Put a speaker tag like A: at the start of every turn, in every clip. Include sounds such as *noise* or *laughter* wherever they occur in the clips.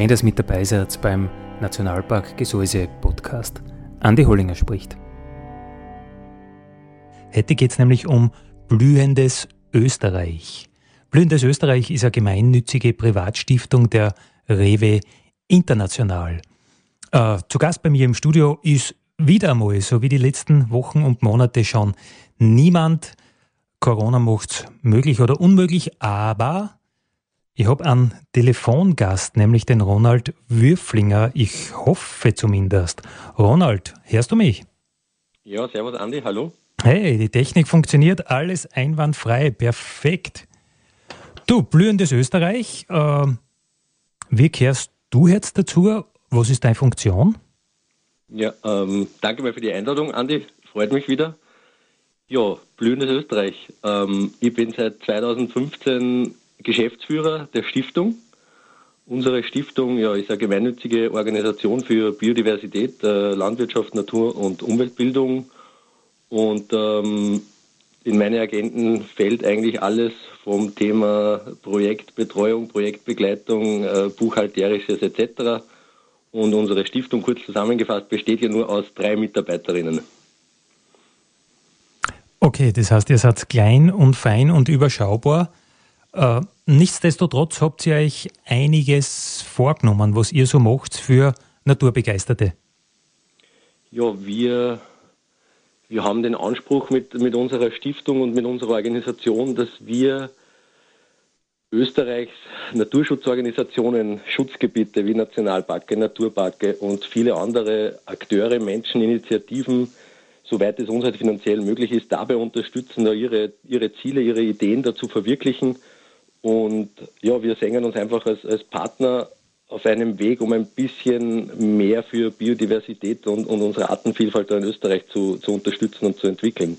A: Schön, dass mit dabei seid beim Nationalpark Gesäuse Podcast. Andi Hollinger spricht. Heute geht es nämlich um blühendes Österreich. Blühendes Österreich ist eine gemeinnützige Privatstiftung der Rewe International. Äh, zu Gast bei mir im Studio ist wieder einmal, so wie die letzten Wochen und Monate schon, niemand. Corona macht es möglich oder unmöglich, aber ich habe einen Telefongast, nämlich den Ronald Würflinger. Ich hoffe zumindest. Ronald, hörst du mich?
B: Ja, servus Andi, hallo.
A: Hey, die Technik funktioniert, alles einwandfrei, perfekt. Du, blühendes Österreich, äh, wie kehrst du jetzt dazu? Was ist deine Funktion?
B: Ja, ähm, danke mal für die Einladung, Andi. Freut mich wieder. Ja, blühendes Österreich. Ähm, ich bin seit 2015 Geschäftsführer der Stiftung. Unsere Stiftung ja, ist eine gemeinnützige Organisation für Biodiversität, äh, Landwirtschaft, Natur und Umweltbildung. Und ähm, in meine Agenten fällt eigentlich alles vom Thema Projektbetreuung, Projektbegleitung, äh, Buchhalterisches etc. Und unsere Stiftung, kurz zusammengefasst, besteht ja nur aus drei Mitarbeiterinnen.
A: Okay, das heißt, ihr seid klein und fein und überschaubar. Äh, nichtsdestotrotz habt ihr euch einiges vorgenommen, was ihr so macht für Naturbegeisterte.
B: Ja, wir, wir haben den Anspruch mit, mit unserer Stiftung und mit unserer Organisation, dass wir Österreichs Naturschutzorganisationen, Schutzgebiete wie Nationalparke, Naturparke und viele andere Akteure, Menschen, Initiativen, soweit es uns halt finanziell möglich ist, dabei unterstützen, ihre, ihre Ziele, ihre Ideen dazu verwirklichen und ja, wir sehen uns einfach als, als Partner auf einem Weg, um ein bisschen mehr für Biodiversität und, und unsere Artenvielfalt in Österreich zu, zu unterstützen und zu entwickeln.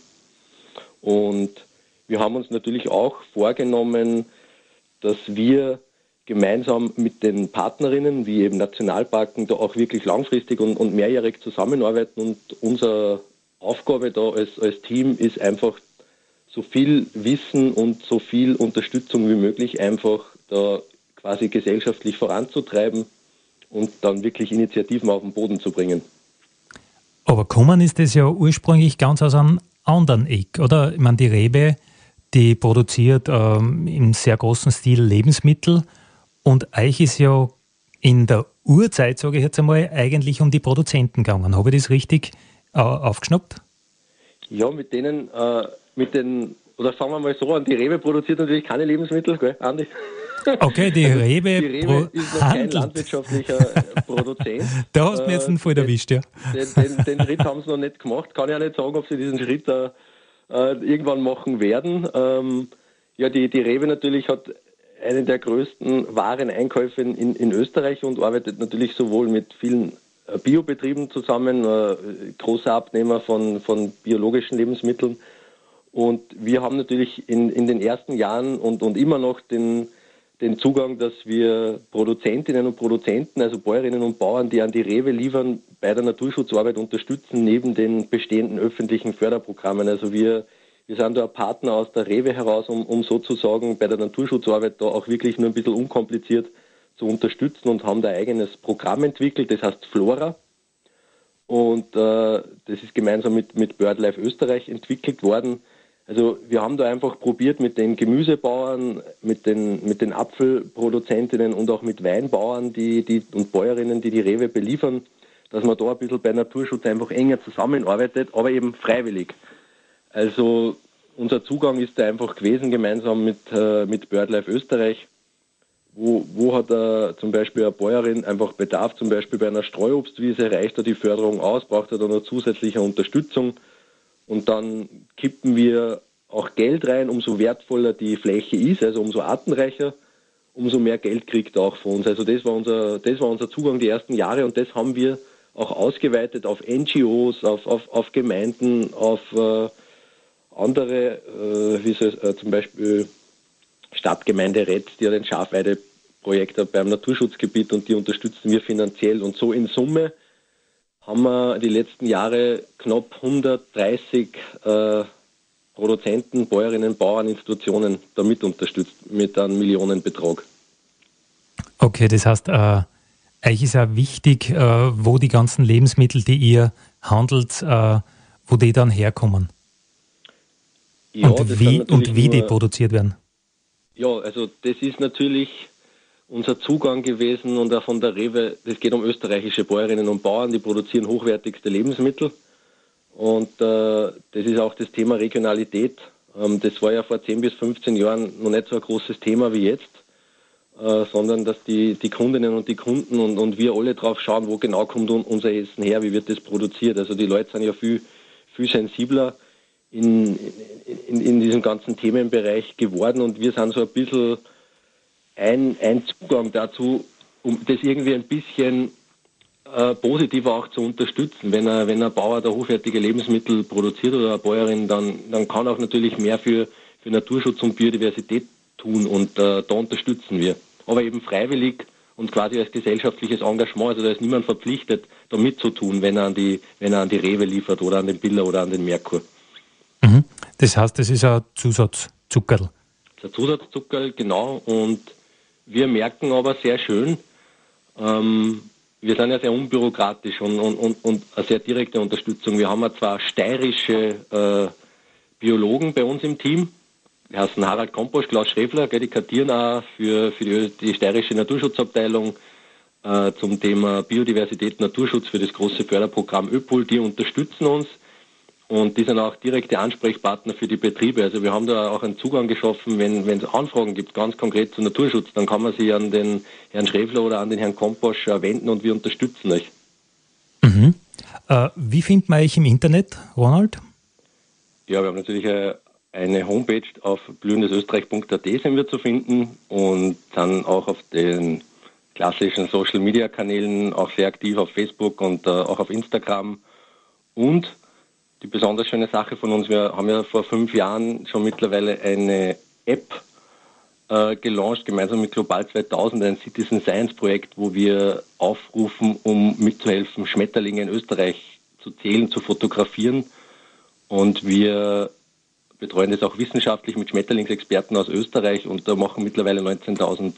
B: Und wir haben uns natürlich auch vorgenommen, dass wir gemeinsam mit den Partnerinnen, wie eben Nationalparken, da auch wirklich langfristig und, und mehrjährig zusammenarbeiten. Und unsere Aufgabe da als, als Team ist einfach so viel Wissen und so viel Unterstützung wie möglich einfach da quasi gesellschaftlich voranzutreiben und dann wirklich Initiativen auf den Boden zu bringen.
A: Aber kommen ist das ja ursprünglich ganz aus einem anderen Eck, oder? Ich meine, die Rebe, die produziert ähm, im sehr großen Stil Lebensmittel und euch ist ja in der Urzeit, sage ich jetzt einmal, eigentlich um die Produzenten gegangen. Habe ich das richtig äh, aufgeschnappt?
B: Ja, mit denen äh, mit den, oder fangen wir mal so an, die Rewe produziert natürlich keine Lebensmittel, gell, Andi?
A: Okay, die also, Rewe,
B: die Rewe ist noch handelt. kein landwirtschaftlicher Produzent. *laughs*
A: da hast du mir jetzt einen voll äh, erwischt, ja.
B: Den, den, den, Schritt haben sie noch nicht gemacht. Kann ich auch nicht sagen, ob sie diesen Schritt äh, irgendwann machen werden. Ähm, ja, die, die Rewe natürlich hat einen der größten Wareneinkäufe in, in Österreich und arbeitet natürlich sowohl mit vielen äh, Biobetrieben zusammen, äh, großer Abnehmer von, von biologischen Lebensmitteln und wir haben natürlich in, in den ersten Jahren und, und immer noch den, den Zugang, dass wir Produzentinnen und Produzenten, also Bäuerinnen und Bauern, die an die Rewe liefern, bei der Naturschutzarbeit unterstützen, neben den bestehenden öffentlichen Förderprogrammen. Also wir, wir sind da ein Partner aus der Rewe heraus, um, um sozusagen bei der Naturschutzarbeit da auch wirklich nur ein bisschen unkompliziert zu unterstützen und haben da ein eigenes Programm entwickelt, das heißt Flora. Und äh, das ist gemeinsam mit, mit BirdLife Österreich entwickelt worden also wir haben da einfach probiert mit den Gemüsebauern, mit den, mit den Apfelproduzentinnen und auch mit Weinbauern die, die, und Bäuerinnen, die die Rewe beliefern, dass man da ein bisschen bei Naturschutz einfach enger zusammenarbeitet, aber eben freiwillig. Also unser Zugang ist da einfach gewesen, gemeinsam mit, äh, mit BirdLife Österreich. wo, wo hat er zum Beispiel eine Bäuerin einfach Bedarf, zum Beispiel bei einer Streuobstwiese, reicht er die Förderung aus, braucht er da noch zusätzliche Unterstützung und dann kippen wir auch Geld rein, umso wertvoller die Fläche ist, also umso artenreicher, umso mehr Geld kriegt er auch von uns. Also das war unser, das war unser Zugang die ersten Jahre und das haben wir auch ausgeweitet auf NGOs, auf, auf, auf Gemeinden, auf äh, andere, äh, wie soll, äh, zum Beispiel Stadtgemeinde Rett, die hat ein Schafweideprojekt beim Naturschutzgebiet und die unterstützen wir finanziell. Und so in Summe haben wir die letzten Jahre knapp 130 äh, Produzenten, Bäuerinnen, Bauern, Institutionen damit unterstützt mit einem Millionenbetrag.
A: Okay, das heißt, äh, euch ist ja wichtig, äh, wo die ganzen Lebensmittel, die ihr handelt, äh, wo die dann herkommen. Ja, und wie, und wie die produziert werden.
B: Ja, also das ist natürlich unser Zugang gewesen und auch von der Rewe, das geht um österreichische Bäuerinnen und Bauern, die produzieren hochwertigste Lebensmittel. Und äh, das ist auch das Thema Regionalität. Ähm, das war ja vor 10 bis 15 Jahren noch nicht so ein großes Thema wie jetzt, äh, sondern dass die, die Kundinnen und die Kunden und, und wir alle drauf schauen, wo genau kommt unser Essen her, wie wird das produziert. Also die Leute sind ja viel, viel sensibler in, in, in diesem ganzen Themenbereich geworden und wir sind so ein bisschen ein, ein Zugang dazu, um das irgendwie ein bisschen äh, positiver auch zu unterstützen. Wenn, er, wenn ein Bauer da hochwertige Lebensmittel produziert oder eine Bäuerin, dann, dann kann auch natürlich mehr für, für Naturschutz und Biodiversität tun und äh, da unterstützen wir. Aber eben freiwillig und quasi als gesellschaftliches Engagement. Also da ist niemand verpflichtet, da mitzutun, wenn er an die, wenn er an die Rewe liefert oder an den Biller oder an den Merkur.
A: Mhm. Das heißt, das ist ein Zusatzzuckerl.
B: Das ist ein Zusatzzuckerl, genau. Und wir merken aber sehr schön, ähm, wir sind ja sehr unbürokratisch und, und, und, und eine sehr direkte Unterstützung. Wir haben ja zwar steirische äh, Biologen bei uns im Team, die heißen Harald Komposch, Klaus Schrefler, die kartieren auch für, für die, die steirische Naturschutzabteilung äh, zum Thema Biodiversität, Naturschutz für das große Förderprogramm ÖPOL. Die unterstützen uns. Und die sind auch direkte Ansprechpartner für die Betriebe. Also wir haben da auch einen Zugang geschaffen, wenn, es Anfragen gibt, ganz konkret zu Naturschutz, dann kann man sich an den Herrn Schrefler oder an den Herrn Komposch wenden und wir unterstützen euch.
A: Mhm. Äh, wie findet man euch im Internet, Ronald?
B: Ja, wir haben natürlich eine, eine Homepage auf blühendesösterreich.at sind wir zu finden und dann auch auf den klassischen Social Media Kanälen auch sehr aktiv auf Facebook und äh, auch auf Instagram und die besonders schöne Sache von uns, wir haben ja vor fünf Jahren schon mittlerweile eine App äh, gelauncht, gemeinsam mit Global 2000, ein Citizen Science Projekt, wo wir aufrufen, um mitzuhelfen, Schmetterlinge in Österreich zu zählen, zu fotografieren. Und wir betreuen das auch wissenschaftlich mit Schmetterlingsexperten aus Österreich und da machen mittlerweile 19.000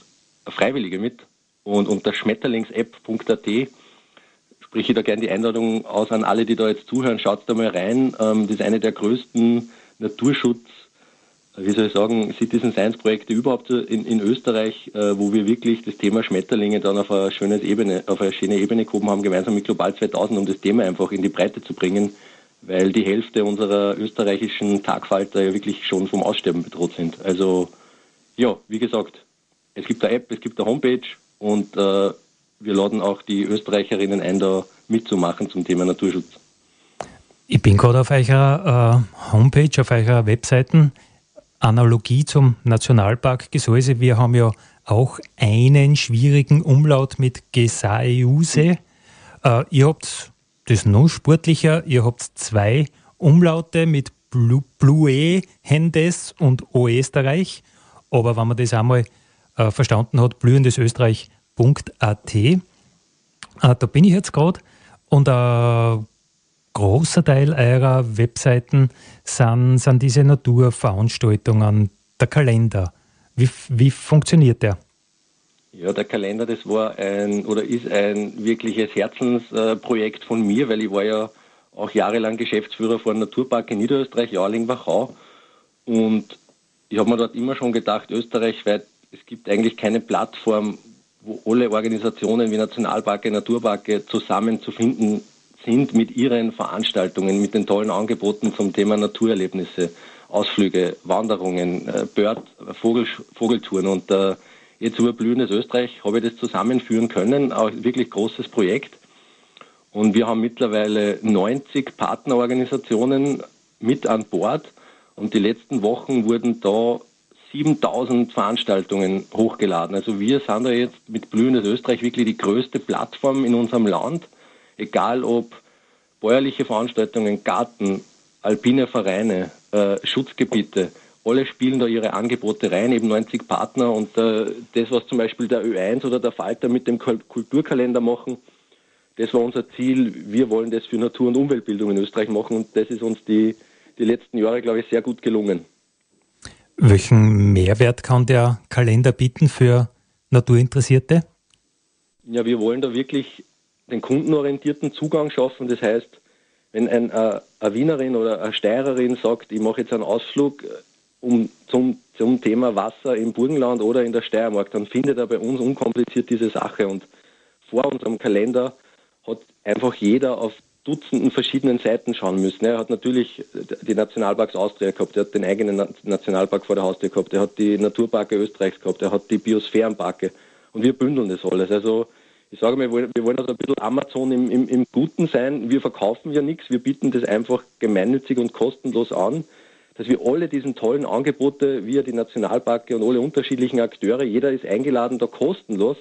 B: Freiwillige mit. Und unter schmetterlingsapp.at spreche da gerne die Einladung aus an alle, die da jetzt zuhören. Schaut da mal rein. Ähm, das ist eine der größten Naturschutz, wie soll ich sagen, Citizen Science Projekte überhaupt in, in Österreich, äh, wo wir wirklich das Thema Schmetterlinge dann auf eine schöne Ebene, auf eine schöne Ebene gehoben haben, gemeinsam mit Global 2000, um das Thema einfach in die Breite zu bringen, weil die Hälfte unserer österreichischen Tagfalter ja wirklich schon vom Aussterben bedroht sind. Also, ja, wie gesagt, es gibt eine App, es gibt eine Homepage und äh, wir laden auch die Österreicherinnen ein, da mitzumachen zum Thema Naturschutz.
A: Ich bin gerade auf eurer äh, Homepage, auf eurer Webseiten. Analogie zum Nationalpark Gesäuse. Wir haben ja auch einen schwierigen Umlaut mit Gesaeuse. Äh, ihr habt das noch sportlicher. Ihr habt zwei Umlaute mit Blue Hendes und Oesterreich. Aber wenn man das einmal äh, verstanden hat, blühendes Österreich www.ecom.at. Äh, da bin ich jetzt gerade und ein großer Teil eurer Webseiten sind, sind diese Naturveranstaltungen, der Kalender. Wie, wie funktioniert der?
B: Ja, der Kalender, das war ein oder ist ein wirkliches Herzensprojekt von mir, weil ich war ja auch jahrelang Geschäftsführer von Naturpark in Niederösterreich, Jarling-Wachau. Und ich habe mir dort immer schon gedacht, österreichweit, es gibt eigentlich keine Plattform, wo alle Organisationen wie Nationalparke, Naturparke zusammenzufinden sind mit ihren Veranstaltungen, mit den tollen Angeboten zum Thema Naturerlebnisse, Ausflüge, Wanderungen, äh, Bird, Vogel, Vogeltouren. Und äh, jetzt über Österreich habe ich das zusammenführen können, auch wirklich großes Projekt. Und wir haben mittlerweile 90 Partnerorganisationen mit an Bord. Und die letzten Wochen wurden da 7000 Veranstaltungen hochgeladen. Also wir sind da jetzt mit Blühendes Österreich wirklich die größte Plattform in unserem Land. Egal ob bäuerliche Veranstaltungen, Garten, alpine Vereine, äh, Schutzgebiete, alle spielen da ihre Angebote rein, eben 90 Partner und äh, das, was zum Beispiel der Ö1 oder der Falter mit dem Kulturkalender machen, das war unser Ziel. Wir wollen das für Natur- und Umweltbildung in Österreich machen und das ist uns die, die letzten Jahre, glaube ich, sehr gut gelungen.
A: Welchen Mehrwert kann der Kalender bieten für Naturinteressierte?
B: Ja, wir wollen da wirklich den kundenorientierten Zugang schaffen. Das heißt, wenn ein, äh, eine Wienerin oder eine Steirerin sagt, ich mache jetzt einen Ausflug äh, um, zum, zum Thema Wasser im Burgenland oder in der Steiermark, dann findet er bei uns unkompliziert diese Sache. Und vor unserem Kalender hat einfach jeder auf Dutzenden verschiedenen Seiten schauen müssen. Er hat natürlich die Nationalparks Austria gehabt, er hat den eigenen Nationalpark vor der Haustür gehabt, er hat die Naturparke Österreichs gehabt, er hat die Biosphärenparke und wir bündeln das alles. Also ich sage mal, wir wollen also ein bisschen Amazon im, im, im Guten sein. Wir verkaufen ja nichts, wir bieten das einfach gemeinnützig und kostenlos an, dass wir alle diesen tollen Angebote, wir die Nationalparke und alle unterschiedlichen Akteure, jeder ist eingeladen, da kostenlos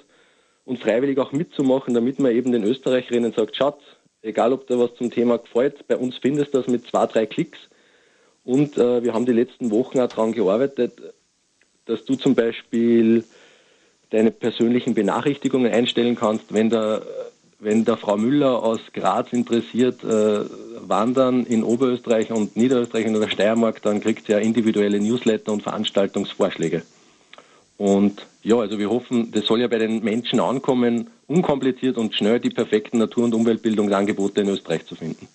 B: und freiwillig auch mitzumachen, damit man eben den Österreicherinnen sagt, Schatz, egal ob da was zum Thema gefällt, bei uns findest du das mit zwei, drei Klicks. Und äh, wir haben die letzten Wochen auch daran gearbeitet, dass du zum Beispiel deine persönlichen Benachrichtigungen einstellen kannst, wenn der, wenn der Frau Müller aus Graz interessiert, äh, wandern in Oberösterreich und Niederösterreich und der Steiermark, dann kriegt sie ja individuelle Newsletter und Veranstaltungsvorschläge. Und ja, also wir hoffen, das soll ja bei den Menschen ankommen, unkompliziert und schnell die perfekten Natur- und Umweltbildungsangebote in Österreich zu finden.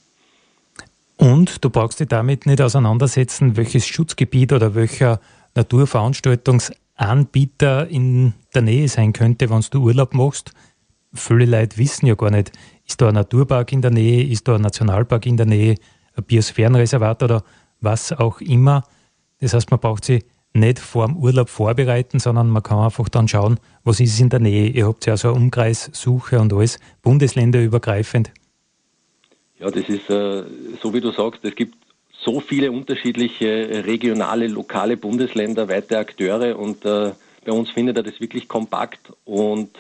A: Und du brauchst dich damit nicht auseinandersetzen, welches Schutzgebiet oder welcher Naturveranstaltungs Anbieter in der Nähe sein könnte, wenn du Urlaub machst. Viele Leute wissen ja gar nicht, ist da ein Naturpark in der Nähe, ist da ein Nationalpark in der Nähe, ein Biosphärenreservat oder was auch immer. Das heißt, man braucht sich nicht vor dem Urlaub vorbereiten, sondern man kann einfach dann schauen, was ist in der Nähe. Ihr habt ja so eine Umkreissuche und alles, bundesländerübergreifend.
B: Ja, das ist äh, so wie du sagst, es gibt so viele unterschiedliche regionale, lokale Bundesländer, weite Akteure und äh, bei uns findet er das wirklich kompakt und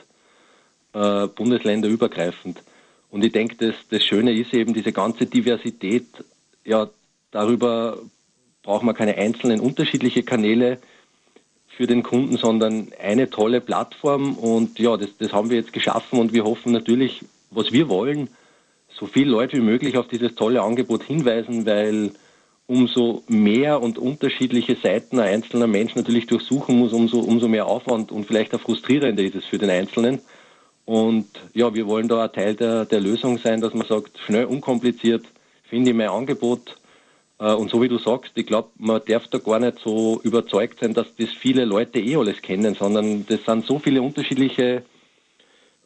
B: äh, bundesländerübergreifend. Und ich denke, das, das Schöne ist eben diese ganze Diversität. Ja, darüber braucht man keine einzelnen unterschiedliche Kanäle für den Kunden, sondern eine tolle Plattform. Und ja, das, das haben wir jetzt geschaffen und wir hoffen natürlich, was wir wollen, so viele Leute wie möglich auf dieses tolle Angebot hinweisen, weil umso mehr und unterschiedliche Seiten ein einzelner Mensch natürlich durchsuchen muss, umso, umso mehr Aufwand und vielleicht auch frustrierender ist es für den Einzelnen. Und ja, wir wollen da ein Teil der, der Lösung sein, dass man sagt, schnell, unkompliziert, finde ich mein Angebot. Äh, und so wie du sagst, ich glaube, man darf da gar nicht so überzeugt sein, dass das viele Leute eh alles kennen, sondern das sind so viele unterschiedliche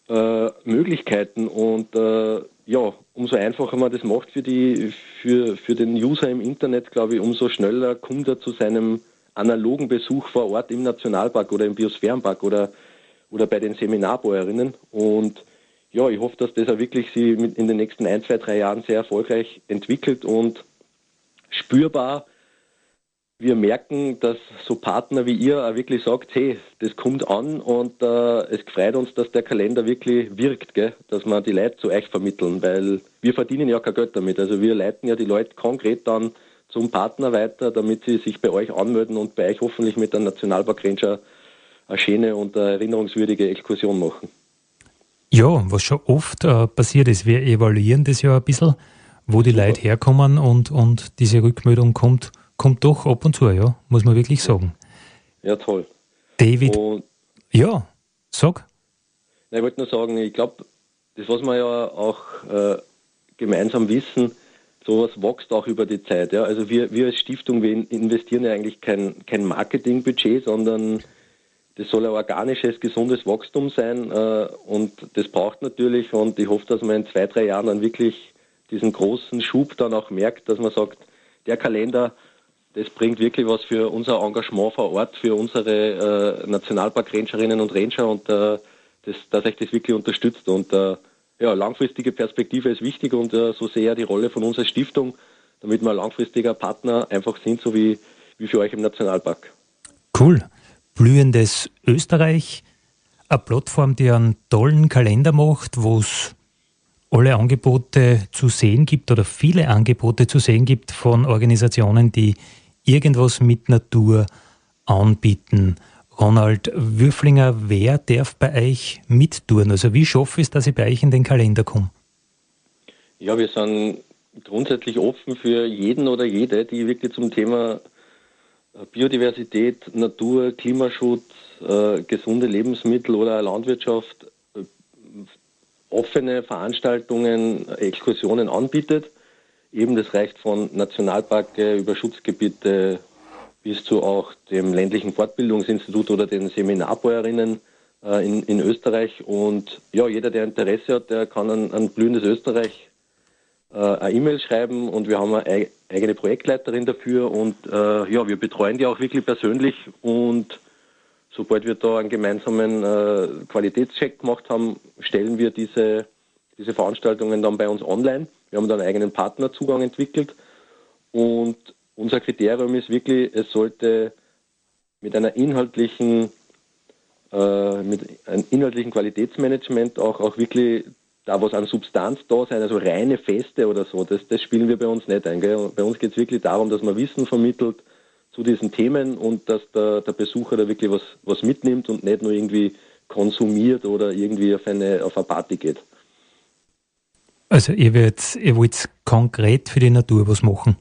B: äh, Möglichkeiten und äh, ja, umso einfacher man das macht für, die, für, für den User im Internet, glaube ich, umso schneller kommt er zu seinem analogen Besuch vor Ort im Nationalpark oder im Biosphärenpark oder, oder bei den Seminarbäuerinnen. Und ja, ich hoffe, dass das auch wirklich sie in den nächsten ein, zwei, drei Jahren sehr erfolgreich entwickelt und spürbar wir merken, dass so Partner wie ihr auch wirklich sagt, hey, das kommt an und äh, es freut uns, dass der Kalender wirklich wirkt, gell? dass wir die Leute zu euch vermitteln, weil wir verdienen ja kein Geld damit. Also wir leiten ja die Leute konkret dann zum Partner weiter, damit sie sich bei euch anmelden und bei euch hoffentlich mit einem Nationalpark Ranger eine schöne und eine erinnerungswürdige Exkursion machen.
A: Ja, was schon oft äh, passiert ist, wir evaluieren das ja ein bisschen, wo die Super. Leute herkommen und, und diese Rückmeldung kommt kommt doch ab und zu, ja, muss man wirklich sagen.
B: Ja, toll.
A: David, und ja, sag.
B: ich wollte nur sagen, ich glaube, das, was wir ja auch äh, gemeinsam wissen, sowas wächst auch über die Zeit. Ja? Also wir, wir als Stiftung, wir investieren ja eigentlich kein, kein Marketingbudget, sondern das soll ein organisches, gesundes Wachstum sein äh, und das braucht natürlich und ich hoffe, dass man in zwei, drei Jahren dann wirklich diesen großen Schub dann auch merkt, dass man sagt, der Kalender das bringt wirklich was für unser Engagement vor Ort, für unsere äh, Nationalpark-Rangerinnen und Ranger und äh, das, dass euch das wirklich unterstützt. Und äh, ja, langfristige Perspektive ist wichtig und äh, so sehr die Rolle von unserer Stiftung, damit wir langfristiger Partner einfach sind, so wie, wie für euch im Nationalpark.
A: Cool. Blühendes Österreich, eine Plattform, die einen tollen Kalender macht, wo es alle Angebote zu sehen gibt oder viele Angebote zu sehen gibt von Organisationen, die irgendwas mit Natur anbieten. Ronald Würflinger, wer darf bei euch mittun? Also wie schaffe ich es, dass ich bei euch in den Kalender komme?
B: Ja, wir sind grundsätzlich offen für jeden oder jede, die wirklich zum Thema Biodiversität, Natur, Klimaschutz, äh, gesunde Lebensmittel oder Landwirtschaft äh, offene Veranstaltungen, Exkursionen anbietet. Eben das reicht von Nationalparke über Schutzgebiete bis zu auch dem ländlichen Fortbildungsinstitut oder den Seminarbäuerinnen äh, in, in Österreich. Und ja, jeder, der Interesse hat, der kann an, an blühendes Österreich äh, eine E-Mail schreiben und wir haben eine eigene Projektleiterin dafür und äh, ja, wir betreuen die auch wirklich persönlich und sobald wir da einen gemeinsamen äh, Qualitätscheck gemacht haben, stellen wir diese, diese Veranstaltungen dann bei uns online. Wir haben da einen eigenen Partnerzugang entwickelt und unser Kriterium ist wirklich, es sollte mit einer inhaltlichen äh, mit einem inhaltlichen Qualitätsmanagement auch, auch wirklich da was an Substanz da sein, also reine Feste oder so, das, das spielen wir bei uns nicht ein. Gell? Bei uns geht es wirklich darum, dass man Wissen vermittelt zu diesen Themen und dass der, der Besucher da wirklich was, was mitnimmt und nicht nur irgendwie konsumiert oder irgendwie auf eine, auf eine Party geht.
A: Also ihr, wird, ihr wollt konkret für die Natur was machen?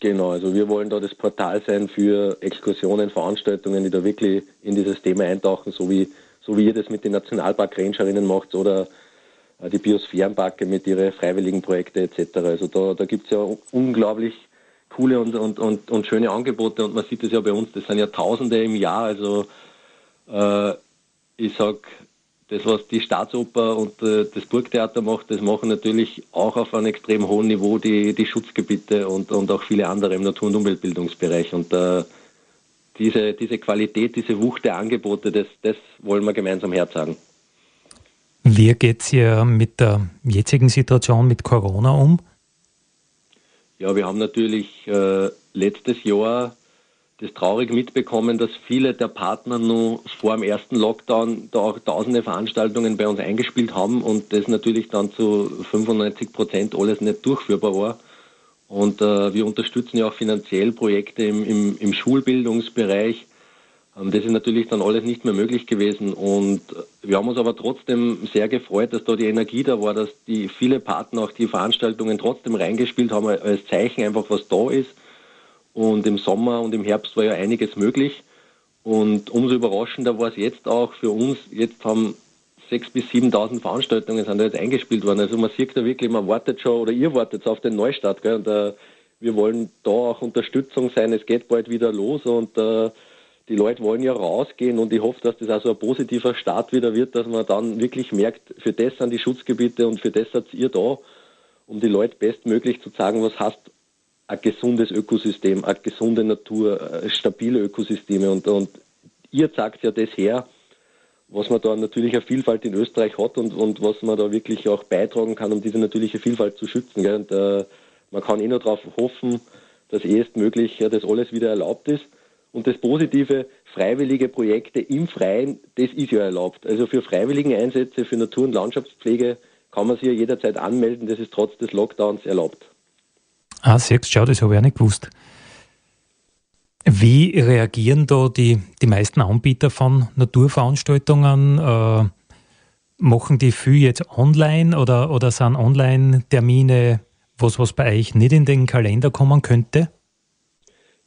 B: Genau, also wir wollen da das Portal sein für Exkursionen, Veranstaltungen, die da wirklich in dieses Thema eintauchen, so wie, so wie ihr das mit den Nationalpark-Rangerinnen macht oder äh, die Biosphärenparke mit ihren freiwilligen Projekten etc. Also da, da gibt es ja unglaublich coole und, und, und, und schöne Angebote und man sieht es ja bei uns, das sind ja Tausende im Jahr. Also äh, ich sag, das, was die Staatsoper und äh, das Burgtheater macht, das machen natürlich auch auf einem extrem hohen Niveau die, die Schutzgebiete und, und auch viele andere im Natur- und Umweltbildungsbereich. Und äh, diese, diese Qualität, diese Wucht der Angebote, das, das wollen wir gemeinsam herzagen.
A: Wie geht es hier mit der jetzigen Situation mit Corona um?
B: Ja, wir haben natürlich äh, letztes Jahr das traurig mitbekommen, dass viele der Partner nur vor dem ersten Lockdown da auch tausende Veranstaltungen bei uns eingespielt haben und das natürlich dann zu 95 Prozent alles nicht durchführbar war. Und äh, wir unterstützen ja auch finanziell Projekte im, im, im Schulbildungsbereich das ist natürlich dann alles nicht mehr möglich gewesen und wir haben uns aber trotzdem sehr gefreut, dass da die Energie da war, dass die viele Partner auch die Veranstaltungen trotzdem reingespielt haben als Zeichen einfach, was da ist. Und im Sommer und im Herbst war ja einiges möglich. Und umso überraschender war es jetzt auch für uns. Jetzt haben 6.000 bis 7.000 Veranstaltungen sind da jetzt eingespielt worden. Also man sieht da wirklich, man wartet schon oder ihr wartet auf den Neustart. Gell? Und äh, wir wollen da auch Unterstützung sein. Es geht bald wieder los und äh, die Leute wollen ja rausgehen und ich hoffe, dass das also ein positiver Start wieder wird, dass man dann wirklich merkt, für das sind die Schutzgebiete und für das seid ihr da, um die Leute bestmöglich zu sagen, was heißt ein gesundes Ökosystem, eine gesunde Natur, stabile Ökosysteme und, und ihr sagt ja das her, was man da natürlich eine Vielfalt in Österreich hat und, und was man da wirklich auch beitragen kann, um diese natürliche Vielfalt zu schützen. Gell? Und äh, man kann eh nur darauf hoffen, dass erstmöglich ja, das alles wieder erlaubt ist. Und das Positive, freiwillige Projekte im Freien, das ist ja erlaubt. Also für freiwillige Einsätze für Natur- und Landschaftspflege kann man sich ja jederzeit anmelden. Das ist trotz des Lockdowns erlaubt.
A: Ah, siehst schau, das habe ich auch nicht gewusst. Wie reagieren da die, die meisten Anbieter von Naturveranstaltungen? Äh, machen die viel jetzt online oder, oder sind Online-Termine was, was bei euch nicht in den Kalender kommen könnte?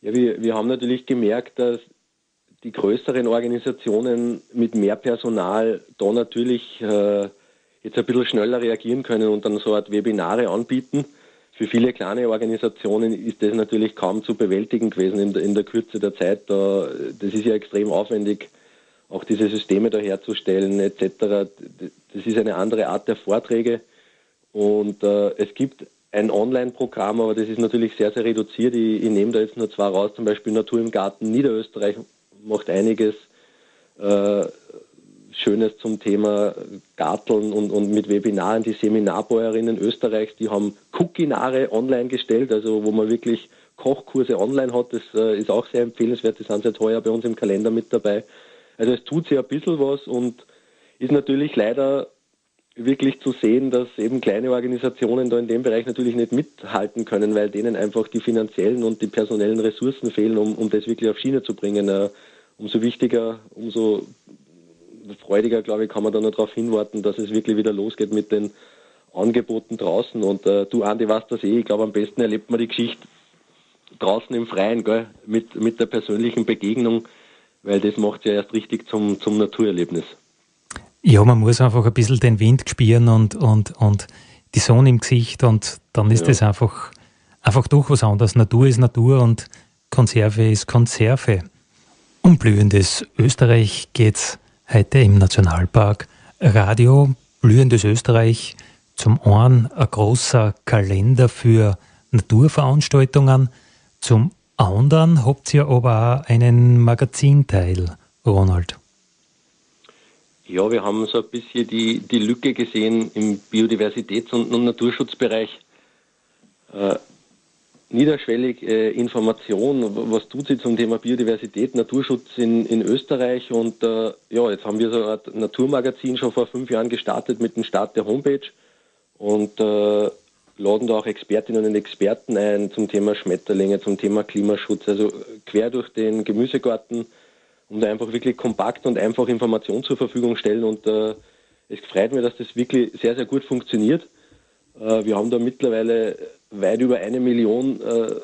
B: Ja, wir, wir haben natürlich gemerkt, dass die größeren Organisationen mit mehr Personal da natürlich äh, jetzt ein bisschen schneller reagieren können und dann so Art Webinare anbieten. Für viele kleine Organisationen ist das natürlich kaum zu bewältigen gewesen in der, in der Kürze der Zeit. Da, das ist ja extrem aufwendig, auch diese Systeme da herzustellen etc. Das ist eine andere Art der Vorträge und äh, es gibt ein Online-Programm, aber das ist natürlich sehr, sehr reduziert. Ich, ich, nehme da jetzt nur zwei raus, zum Beispiel Natur im Garten Niederösterreich macht einiges äh, Schönes zum Thema Garteln und, und mit Webinaren. Die Seminarbäuerinnen Österreichs, die haben Cookinare online gestellt, also wo man wirklich Kochkurse online hat. Das äh, ist auch sehr empfehlenswert. Die sind seit heuer bei uns im Kalender mit dabei. Also es tut sich ein bisschen was und ist natürlich leider wirklich zu sehen, dass eben kleine Organisationen da in dem Bereich natürlich nicht mithalten können, weil denen einfach die finanziellen und die personellen Ressourcen fehlen, um, um das wirklich auf Schiene zu bringen. Uh, umso wichtiger, umso freudiger, glaube ich, kann man da noch darauf hinwarten, dass es wirklich wieder losgeht mit den Angeboten draußen. Und uh, du, Andi, weißt das eh, ich glaube, am besten erlebt man die Geschichte draußen im Freien, gell? Mit, mit der persönlichen Begegnung, weil das macht ja erst richtig zum, zum Naturerlebnis.
A: Ja, man muss einfach ein bisschen den Wind spüren und, und, und die Sonne im Gesicht und dann ist es ja. einfach, einfach doch was anderes. Natur ist Natur und Konserve ist Konserve. Um blühendes Österreich geht es heute im Nationalpark Radio Blühendes Österreich zum einen ein großer Kalender für Naturveranstaltungen, zum anderen habt ihr aber auch einen Magazinteil, Ronald.
B: Ja, wir haben so ein bisschen die, die Lücke gesehen im Biodiversitäts- und, Naturschutzbereich. Äh, niederschwellig äh, Information, was tut sie zum Thema Biodiversität, Naturschutz in, in Österreich? Und äh, ja, jetzt haben wir so ein Naturmagazin schon vor fünf Jahren gestartet mit dem Start der Homepage. Und äh, laden da auch Expertinnen und Experten ein zum Thema Schmetterlinge, zum Thema Klimaschutz, also quer durch den Gemüsegarten und einfach wirklich kompakt und einfach Informationen zur Verfügung stellen. Und äh, es freut mich, dass das wirklich sehr, sehr gut funktioniert. Äh, wir haben da mittlerweile weit über eine Million äh,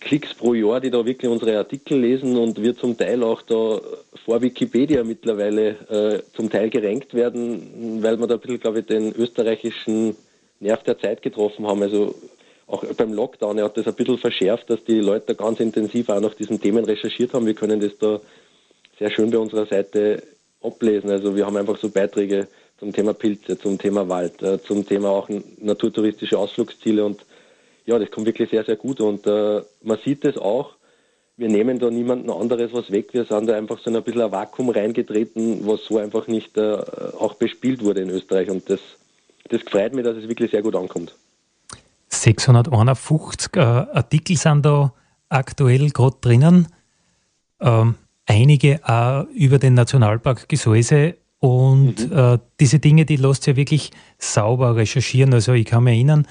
B: Klicks pro Jahr, die da wirklich unsere Artikel lesen und wir zum Teil auch da vor Wikipedia mittlerweile äh, zum Teil gerankt werden, weil wir da ein bisschen, glaube ich, den österreichischen Nerv der Zeit getroffen haben. Also auch beim Lockdown hat das ein bisschen verschärft, dass die Leute da ganz intensiv auch nach diesen Themen recherchiert haben. Wir können das da sehr schön bei unserer Seite ablesen. Also wir haben einfach so Beiträge zum Thema Pilze, zum Thema Wald, äh, zum Thema auch naturtouristische Ausflugsziele und ja, das kommt wirklich sehr, sehr gut und äh, man sieht es auch, wir nehmen da niemanden anderes was weg, wir sind da einfach so ein bisschen ein Vakuum reingetreten, was so einfach nicht äh, auch bespielt wurde in Österreich und das, das freut mich, dass es wirklich sehr gut ankommt.
A: 651 äh, Artikel sind da aktuell gerade drinnen. Ähm, einige auch über den Nationalpark Gesäuse und mhm. äh, diese Dinge, die lässt ja wirklich sauber recherchieren. Also ich kann mich erinnern,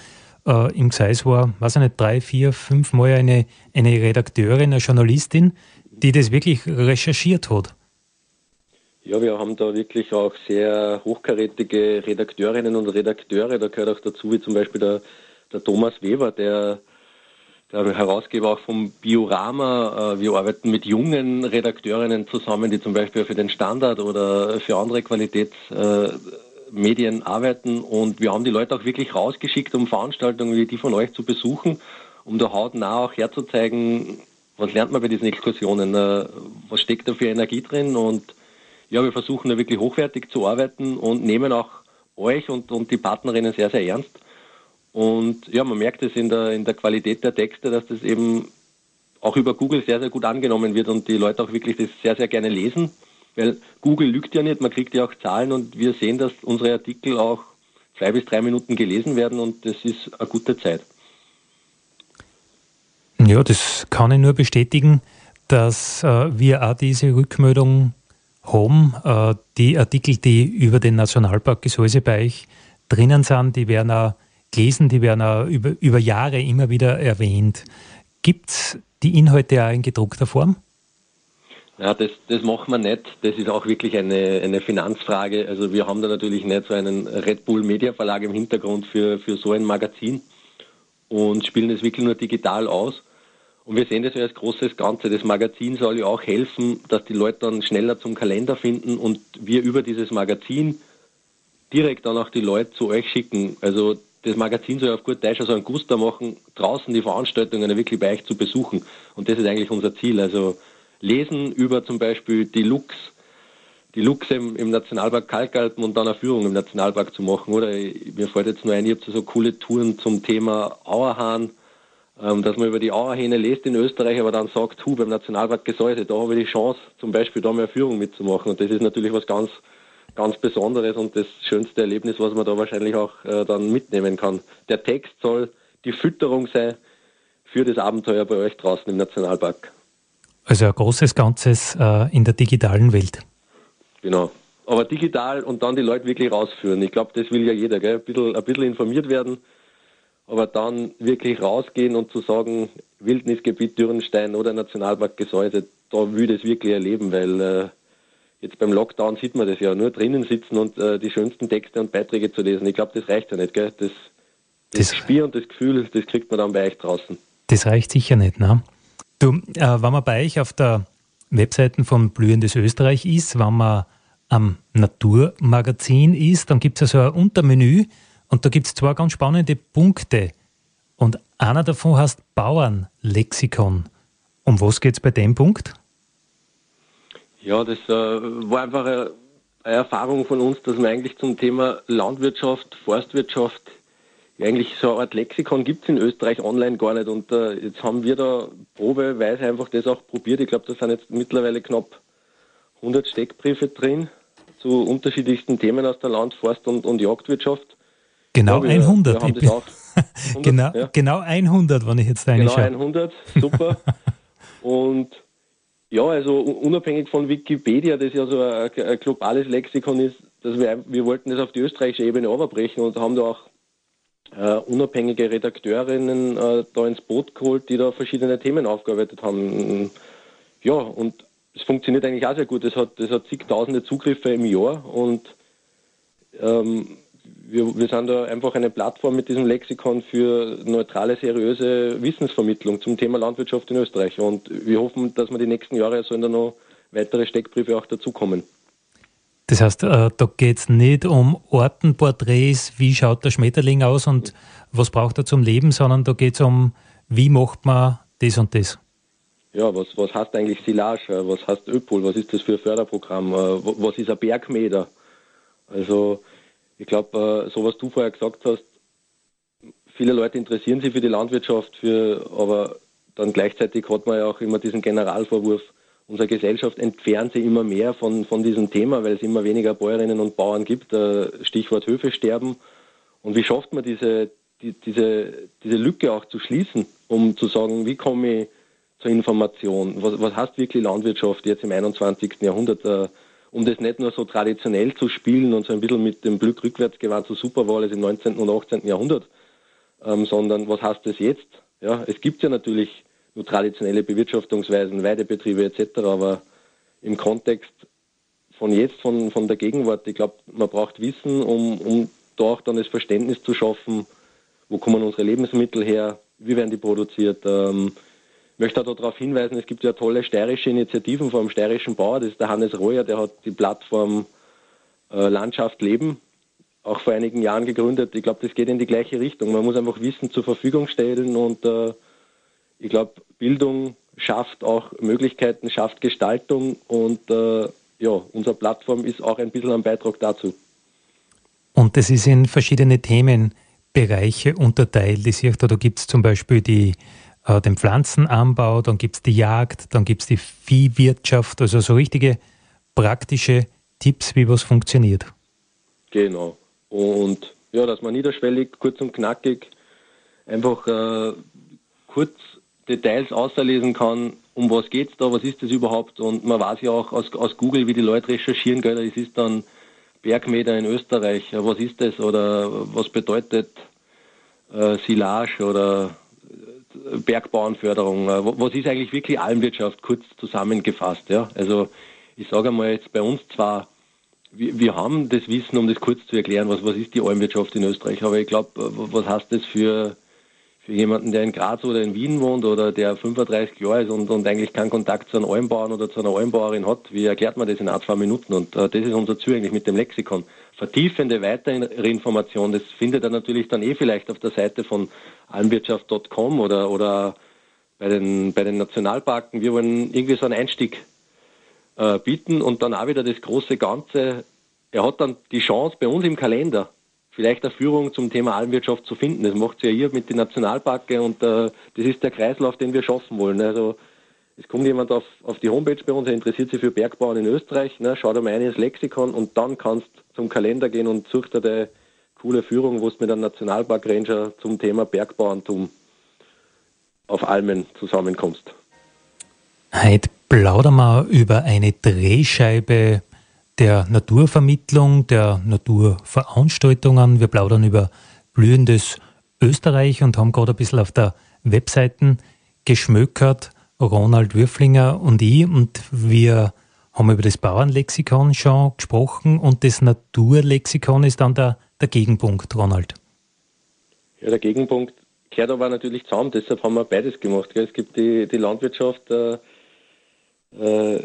A: äh, im Gseis war, weiß ich nicht, drei, vier, fünf Mal eine, eine Redakteurin, eine Journalistin, die das wirklich recherchiert hat.
B: Ja, wir haben da wirklich auch sehr hochkarätige Redakteurinnen und Redakteure. Da gehört auch dazu, wie zum Beispiel der, der Thomas Weber, der der Herausgeber auch vom Biorama. Äh, wir arbeiten mit jungen Redakteurinnen zusammen, die zum Beispiel für den Standard oder für andere Qualitätsmedien arbeiten. Und wir haben die Leute auch wirklich rausgeschickt, um Veranstaltungen wie die von euch zu besuchen, um da hautnah auch herzuzeigen, was lernt man bei diesen Exkursionen, äh, was steckt da für Energie drin. Und ja, wir versuchen da wirklich hochwertig zu arbeiten und nehmen auch euch und, und die Partnerinnen sehr, sehr ernst. Und ja, man merkt es in der, in der Qualität der Texte, dass das eben auch über Google sehr, sehr gut angenommen wird und die Leute auch wirklich das sehr, sehr gerne lesen. Weil Google lügt ja nicht, man kriegt ja auch Zahlen und wir sehen, dass unsere Artikel auch zwei bis drei Minuten gelesen werden und das ist eine gute Zeit.
A: Ja, das kann ich nur bestätigen, dass äh, wir auch diese Rückmeldung haben. Äh, die Artikel, die über den Nationalpark Gesäuse bei euch drinnen sind, die werden auch gelesen, die werden auch über, über Jahre immer wieder erwähnt. Gibt es die Inhalte auch in gedruckter Form?
B: Ja, das, das machen wir nicht. Das ist auch wirklich eine, eine Finanzfrage. Also wir haben da natürlich nicht so einen Red Bull Media Verlag im Hintergrund für, für so ein Magazin und spielen es wirklich nur digital aus. Und wir sehen das ja als großes Ganze. Das Magazin soll ja auch helfen, dass die Leute dann schneller zum Kalender finden und wir über dieses Magazin direkt dann auch die Leute zu euch schicken. Also das Magazin soll auf gut Deutsch also einen Guster machen, draußen die Veranstaltungen wirklich bei euch zu besuchen. Und das ist eigentlich unser Ziel. Also lesen über zum Beispiel die Lux, die Luchse im, im Nationalpark Kalkalpen und dann eine Führung im Nationalpark zu machen. Oder mir fällt jetzt nur ein, ich habe so coole Touren zum Thema Auerhahn, ähm, dass man über die Auerhähne lässt in Österreich, aber dann sagt, hu, beim Nationalpark Gesäuse, da habe ich die Chance, zum Beispiel da mehr Führung mitzumachen. Und das ist natürlich was ganz, ganz Besonderes und das schönste Erlebnis, was man da wahrscheinlich auch äh, dann mitnehmen kann. Der Text soll die Fütterung sein für das Abenteuer bei euch draußen im Nationalpark.
A: Also ein großes Ganzes äh, in der digitalen Welt.
B: Genau. Aber digital und dann die Leute wirklich rausführen. Ich glaube, das will ja jeder, gell? Ein, bisschen, ein bisschen informiert werden, aber dann wirklich rausgehen und zu sagen, Wildnisgebiet Dürrenstein oder Nationalpark Gesäuse, da will ich das wirklich erleben, weil äh, jetzt beim Lockdown sieht man das ja, nur drinnen sitzen und äh, die schönsten Texte und Beiträge zu lesen. Ich glaube, das reicht ja nicht, gell? Das, das, das Spiel und das Gefühl, das kriegt man dann bei euch draußen.
A: Das reicht sicher nicht, ne? Du, äh, wenn man bei euch auf der Webseiten von Blühendes Österreich ist, wenn man am Naturmagazin ist, dann gibt es also ein Untermenü und da gibt es zwei ganz spannende Punkte. Und einer davon heißt Bauernlexikon. Um was geht es bei dem Punkt?
B: Ja, das äh, war einfach eine, eine Erfahrung von uns, dass wir eigentlich zum Thema Landwirtschaft, Forstwirtschaft eigentlich so eine Art Lexikon gibt es in Österreich online gar nicht. Und äh, jetzt haben wir da probeweise einfach das auch probiert. Ich glaube, da sind jetzt mittlerweile knapp 100 Steckbriefe drin zu unterschiedlichsten Themen aus der Land-, Forst- und, und Jagdwirtschaft.
A: Genau ja, wir, 100. Wir bin, 100 *laughs* genau, ja. genau 100, wenn ich jetzt reinschaue.
B: Genau 100, super. *laughs* und ja, also unabhängig von Wikipedia, das ja so ein, ein globales Lexikon ist, dass wir, wir wollten das auf die österreichische Ebene überbrechen und haben da auch äh, unabhängige Redakteurinnen äh, da ins Boot geholt, die da verschiedene Themen aufgearbeitet haben. Ja, und es funktioniert eigentlich auch sehr gut. Es hat, hat zigtausende Zugriffe im Jahr und ähm, wir, wir sind da einfach eine Plattform mit diesem Lexikon für neutrale, seriöse Wissensvermittlung zum Thema Landwirtschaft in Österreich. Und wir hoffen, dass wir die nächsten Jahre sollen da noch weitere Steckbriefe auch dazukommen.
A: Das heißt, äh, da geht es nicht um Ortenporträts, wie schaut der Schmetterling aus und was braucht er zum Leben, sondern da geht es um, wie macht man das und das.
B: Ja, was, was heißt eigentlich Silage? Was heißt Öpol? Was ist das für ein Förderprogramm? Äh, was ist ein Bergmeter? Also, ich glaube, äh, so was du vorher gesagt hast, viele Leute interessieren sich für die Landwirtschaft, für, aber dann gleichzeitig hat man ja auch immer diesen Generalvorwurf, unsere Gesellschaft entfernt sich immer mehr von, von diesem Thema, weil es immer weniger Bäuerinnen und Bauern gibt. Äh, Stichwort Höfe sterben. Und wie schafft man diese, die, diese, diese Lücke auch zu schließen, um zu sagen, wie komme ich zur Information? Was, was heißt wirklich Landwirtschaft jetzt im 21. Jahrhundert? Um das nicht nur so traditionell zu spielen und so ein bisschen mit dem Blick rückwärts gewandt zu super war alles im 19. und 18. Jahrhundert, ähm, sondern was heißt das jetzt? Ja, es gibt ja natürlich nur traditionelle Bewirtschaftungsweisen, Weidebetriebe etc. Aber im Kontext von jetzt, von, von der Gegenwart, ich glaube, man braucht Wissen, um, um da auch dann das Verständnis zu schaffen, wo kommen unsere Lebensmittel her, wie werden die produziert. Ähm, möchte auch darauf hinweisen, es gibt ja tolle steirische Initiativen vom steirischen Bauer, das ist der Hannes Reuer, der hat die Plattform äh, Landschaft Leben auch vor einigen Jahren gegründet. Ich glaube, das geht in die gleiche Richtung. Man muss einfach Wissen zur Verfügung stellen und äh, ich glaube, Bildung schafft auch Möglichkeiten, schafft Gestaltung und äh, ja, unsere Plattform ist auch ein bisschen ein Beitrag dazu.
A: Und das ist in verschiedene Themenbereiche unterteilt. Ich sehe, da gibt es zum Beispiel die, äh, den Pflanzenanbau, dann gibt es die Jagd, dann gibt es die Viehwirtschaft, also so richtige praktische Tipps, wie was funktioniert.
B: Genau. Und ja, dass man niederschwellig, kurz und knackig einfach äh, kurz Details auslesen kann, um was geht es da, was ist das überhaupt und man weiß ja auch aus, aus Google, wie die Leute recherchieren, gell, es ist dann Bergmeter in Österreich, was ist das oder was bedeutet äh, Silage oder Bergbauernförderung, äh, was ist eigentlich wirklich Almwirtschaft, kurz zusammengefasst, ja, also ich sage mal jetzt bei uns zwar, wir, wir haben das Wissen, um das kurz zu erklären, was, was ist die Almwirtschaft in Österreich, aber ich glaube, was heißt das für für jemanden, der in Graz oder in Wien wohnt oder der 35 Jahre ist und, und eigentlich keinen Kontakt zu einem Almbauern oder zu einer Almbauerin hat, wie erklärt man das in ein, zwei Minuten? Und äh, das ist unser Ziel eigentlich mit dem Lexikon. Vertiefende weitere Information, das findet er natürlich dann eh vielleicht auf der Seite von almwirtschaft.com oder, oder bei den, bei den Nationalparken. Wir wollen irgendwie so einen Einstieg äh, bieten und dann auch wieder das große Ganze. Er hat dann die Chance bei uns im Kalender vielleicht eine Führung zum Thema Almwirtschaft zu finden. Das macht sie ja hier mit den Nationalparken und äh, das ist der Kreislauf, den wir schaffen wollen. Also es kommt jemand auf, auf die Homepage bei uns, er interessiert sich für Bergbauern in Österreich, ne, schaut einmal ein ins Lexikon und dann kannst zum Kalender gehen und dir eine coole Führung, wo es mit einem Nationalpark-Ranger zum Thema Bergbauerntum auf Almen zusammenkommst.
A: Heute plaudern wir über eine Drehscheibe der Naturvermittlung, der Naturveranstaltungen. Wir plaudern über blühendes Österreich und haben gerade ein bisschen auf der Webseite geschmökert, Ronald Würflinger und ich. Und wir haben über das Bauernlexikon schon gesprochen und das Naturlexikon ist dann der, der Gegenpunkt, Ronald.
B: Ja, der Gegenpunkt kehrt aber natürlich zusammen, deshalb haben wir beides gemacht. Es gibt die, die Landwirtschaft, äh, äh,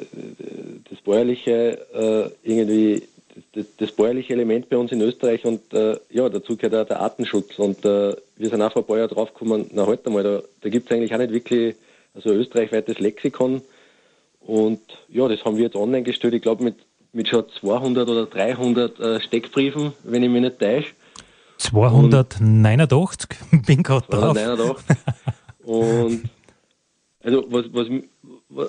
B: das bäuerliche äh, irgendwie das, das, bäuerliche Element bei uns in Österreich und äh, ja, dazu gehört auch der Artenschutz. Und äh, wir sind auch vor ein paar Jahren draufgekommen, na halt einmal, da, da gibt es eigentlich auch nicht wirklich also österreichweites Lexikon. Und ja, das haben wir jetzt online gestellt, ich glaube mit, mit schon 200 oder 300 äh, Steckbriefen, wenn ich mich nicht täusche.
A: 289, *laughs* bin gerade drauf. 289.
B: und also was, was,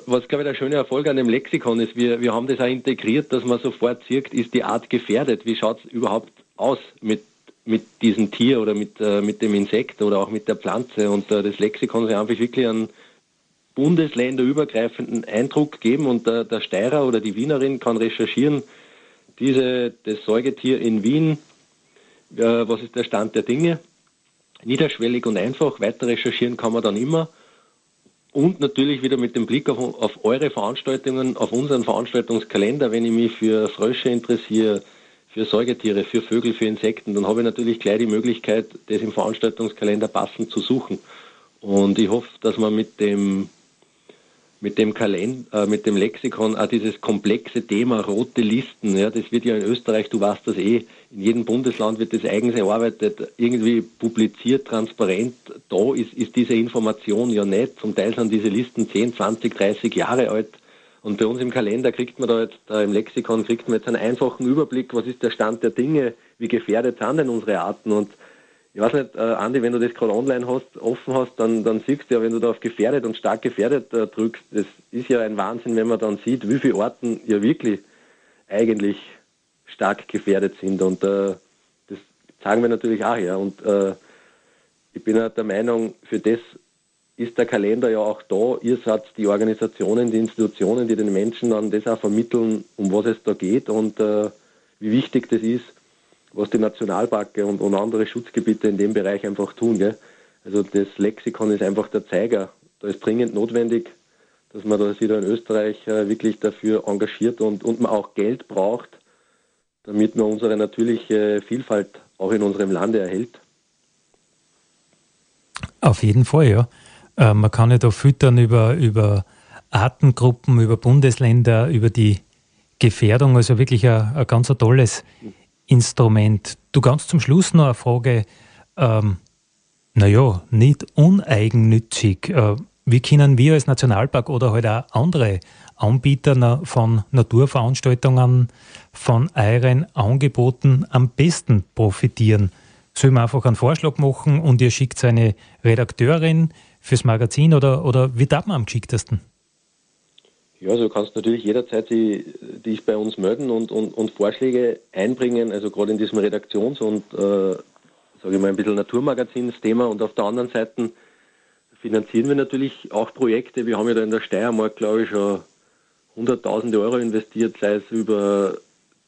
B: was glaube ich der schöne Erfolg an dem Lexikon ist, wir, wir haben das auch integriert, dass man sofort sieht, ist die Art gefährdet, wie schaut es überhaupt aus mit, mit diesem Tier oder mit, äh, mit dem Insekt oder auch mit der Pflanze und äh, das Lexikon ist einfach wirklich einen bundesländerübergreifenden Eindruck geben. Und der, der Steirer oder die Wienerin kann recherchieren, diese, das Säugetier in Wien, äh, was ist der Stand der Dinge, niederschwellig und einfach, weiter recherchieren kann man dann immer. Und natürlich wieder mit dem Blick auf, auf eure Veranstaltungen, auf unseren Veranstaltungskalender, wenn ich mich für Frösche interessiere, für Säugetiere, für Vögel, für Insekten, dann habe ich natürlich gleich die Möglichkeit, das im Veranstaltungskalender passend zu suchen. Und ich hoffe, dass man mit dem mit dem Kalender, äh, mit dem Lexikon auch dieses komplexe Thema rote Listen. Ja, das wird ja in Österreich, du weißt das eh, in jedem Bundesland wird das eigens erarbeitet, irgendwie publiziert, transparent. Da ist, ist diese Information ja nicht. Zum Teil sind diese Listen 10, 20, 30 Jahre alt. Und bei uns im Kalender kriegt man da jetzt, da im Lexikon kriegt man jetzt einen einfachen Überblick, was ist der Stand der Dinge, wie gefährdet sind denn unsere Arten und ich weiß nicht, äh, Andi, wenn du das gerade online hast, offen hast, dann, dann siehst du ja, wenn du da auf gefährdet und stark gefährdet äh, drückst, das ist ja ein Wahnsinn, wenn man dann sieht, wie viele Orten ja wirklich eigentlich stark gefährdet sind. Und äh, das sagen wir natürlich auch her. Und äh, ich bin halt der Meinung, für das ist der Kalender ja auch da. Ihr seid die Organisationen, die Institutionen, die den Menschen dann das auch vermitteln, um was es da geht und äh, wie wichtig das ist was die Nationalparke und, und andere Schutzgebiete in dem Bereich einfach tun. Gell? Also das Lexikon ist einfach der Zeiger. Da ist dringend notwendig, dass man da sich da in Österreich äh, wirklich dafür engagiert und, und man auch Geld braucht, damit man unsere natürliche Vielfalt auch in unserem Lande erhält.
A: Auf jeden Fall, ja. Äh, man kann ja da füttern über, über Artengruppen, über Bundesländer, über die Gefährdung. Also wirklich ein, ein ganz ein tolles Instrument. Du ganz zum Schluss noch eine Frage, ähm, naja, nicht uneigennützig. Äh, wie können wir als Nationalpark oder halt auch andere Anbieter von Naturveranstaltungen, von euren Angeboten am besten profitieren? Soll man einfach einen Vorschlag machen und ihr schickt eine Redakteurin fürs Magazin oder, oder wie darf man am geschicktesten?
B: Ja, also du kannst natürlich jederzeit die, dich bei uns melden und, und, und Vorschläge einbringen, also gerade in diesem Redaktions- und, äh, sage ich mal, ein bisschen Naturmagazinsthema. Und auf der anderen Seite finanzieren wir natürlich auch Projekte. Wir haben ja da in der Steiermark, glaube ich, schon hunderttausende Euro investiert, sei es über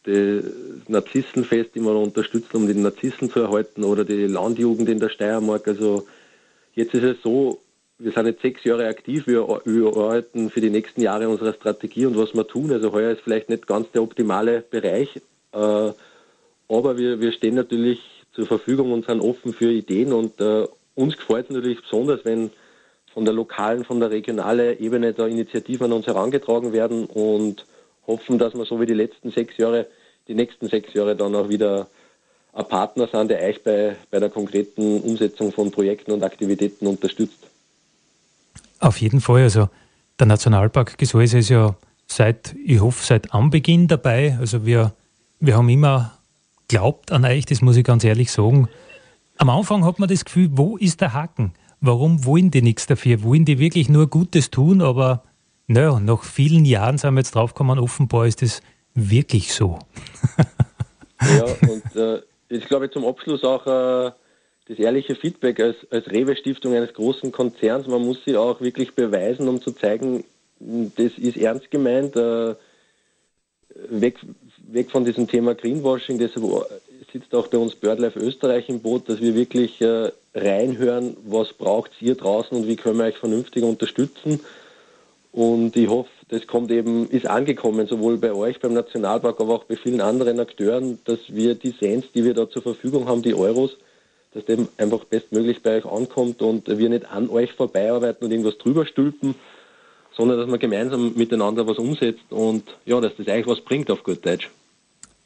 B: das Narzissenfest immer unterstützt, um die Narzissen zu erhalten, oder die Landjugend in der Steiermark. Also jetzt ist es so, wir sind jetzt sechs Jahre aktiv, wir, arbeiten für die nächsten Jahre unsere Strategie und was wir tun. Also heuer ist vielleicht nicht ganz der optimale Bereich, äh, aber wir, wir stehen natürlich zur Verfügung und sind offen für Ideen und äh, uns gefällt es natürlich besonders, wenn von der lokalen, von der regionalen Ebene da Initiativen an uns herangetragen werden und hoffen, dass wir so wie die letzten sechs Jahre, die nächsten sechs Jahre dann auch wieder ein Partner sind, der euch bei, bei der konkreten Umsetzung von Projekten und Aktivitäten unterstützt.
A: Auf jeden Fall. Also der Nationalpark Gesäuse ist ja seit, ich hoffe, seit Anbeginn dabei. Also wir, wir haben immer glaubt an euch, das muss ich ganz ehrlich sagen. Am Anfang hat man das Gefühl, wo ist der Haken? Warum wollen die nichts dafür? Wollen die wirklich nur Gutes tun? Aber naja, nach vielen Jahren sind wir jetzt draufgekommen, offenbar ist das wirklich so.
B: ja, und äh, ich glaube zum Abschluss auch äh, das ehrliche Feedback als, als Rewe-Stiftung eines großen Konzerns. Man muss sie auch wirklich beweisen, um zu zeigen, das ist ernst gemeint. Äh, weg, weg von diesem Thema Greenwashing, deshalb sitzt auch bei uns BirdLife Österreich im Boot, dass wir wirklich äh, reinhören, was braucht ihr draußen und wie können wir euch vernünftig unterstützen. Und ich hoffe, das kommt eben, ist angekommen, sowohl bei euch beim Nationalpark, aber auch bei vielen anderen Akteuren, dass wir die Cents, die wir da zur Verfügung haben, die Euros, dass dem einfach bestmöglich bei euch ankommt und wir nicht an euch vorbeiarbeiten und irgendwas drüber stülpen, sondern dass man gemeinsam miteinander was umsetzt und ja, dass das eigentlich was bringt auf gut Deutsch.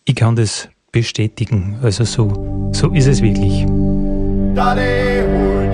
A: Ich kann das bestätigen. Also so, so ist es wirklich. Dale,